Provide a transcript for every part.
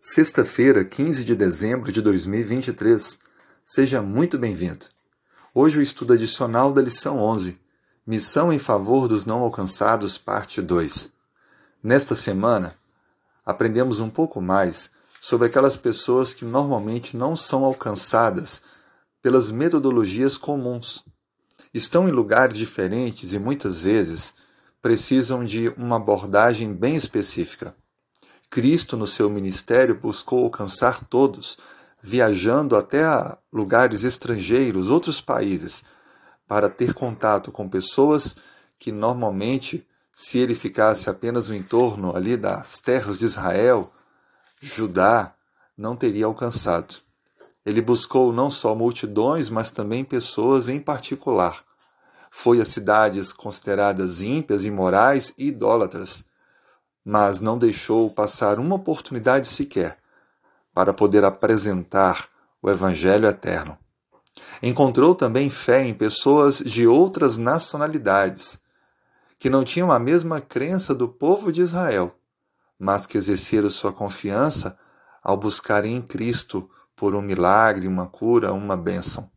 Sexta-feira, 15 de dezembro de 2023. Seja muito bem-vindo. Hoje o estudo adicional da lição 11, Missão em favor dos não alcançados, parte 2. Nesta semana, aprendemos um pouco mais sobre aquelas pessoas que normalmente não são alcançadas pelas metodologias comuns. Estão em lugares diferentes e muitas vezes precisam de uma abordagem bem específica. Cristo, no seu ministério, buscou alcançar todos, viajando até a lugares estrangeiros, outros países, para ter contato com pessoas que normalmente, se ele ficasse apenas no entorno ali das terras de Israel, Judá, não teria alcançado. Ele buscou não só multidões, mas também pessoas em particular. Foi a cidades consideradas ímpias, imorais e idólatras mas não deixou passar uma oportunidade sequer para poder apresentar o Evangelho eterno. Encontrou também fé em pessoas de outras nacionalidades, que não tinham a mesma crença do povo de Israel, mas que exerceram sua confiança ao buscarem em Cristo por um milagre, uma cura, uma bênção.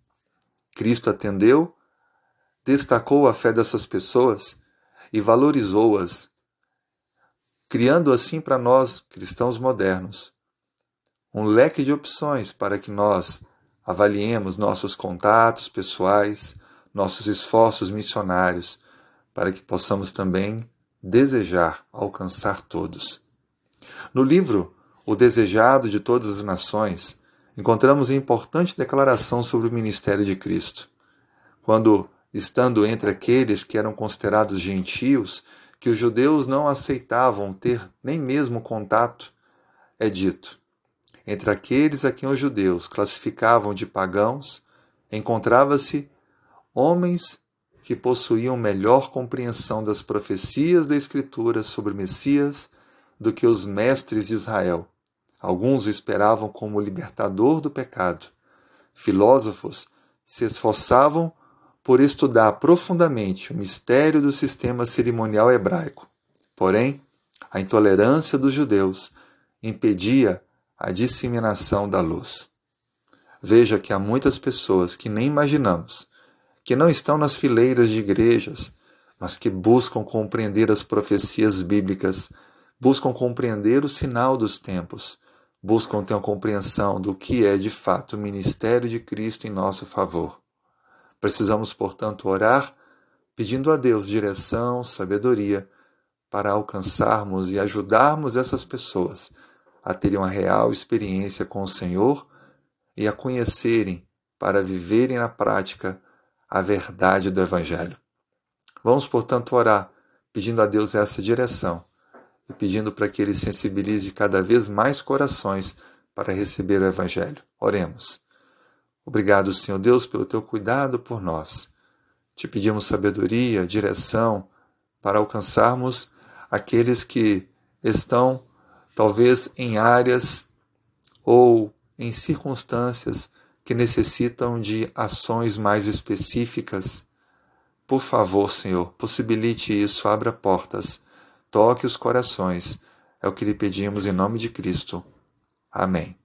Cristo atendeu, destacou a fé dessas pessoas e valorizou-as criando assim para nós, cristãos modernos, um leque de opções para que nós avaliemos nossos contatos pessoais, nossos esforços missionários, para que possamos também desejar alcançar todos. No livro O Desejado de Todas as Nações, encontramos a importante declaração sobre o ministério de Cristo. Quando, estando entre aqueles que eram considerados gentios, que os judeus não aceitavam ter nem mesmo contato, é dito: entre aqueles a quem os judeus classificavam de pagãos, encontrava-se homens que possuíam melhor compreensão das profecias da Escritura sobre Messias do que os mestres de Israel. Alguns o esperavam como libertador do pecado. Filósofos se esforçavam por estudar profundamente o mistério do sistema cerimonial hebraico. Porém, a intolerância dos judeus impedia a disseminação da luz. Veja que há muitas pessoas que nem imaginamos, que não estão nas fileiras de igrejas, mas que buscam compreender as profecias bíblicas, buscam compreender o sinal dos tempos, buscam ter uma compreensão do que é de fato o ministério de Cristo em nosso favor. Precisamos, portanto, orar pedindo a Deus direção, sabedoria para alcançarmos e ajudarmos essas pessoas a terem uma real experiência com o Senhor e a conhecerem para viverem na prática a verdade do Evangelho. Vamos, portanto, orar pedindo a Deus essa direção e pedindo para que Ele sensibilize cada vez mais corações para receber o Evangelho. Oremos. Obrigado, Senhor Deus, pelo teu cuidado por nós. Te pedimos sabedoria, direção para alcançarmos aqueles que estão, talvez, em áreas ou em circunstâncias que necessitam de ações mais específicas. Por favor, Senhor, possibilite isso, abra portas, toque os corações. É o que lhe pedimos em nome de Cristo. Amém.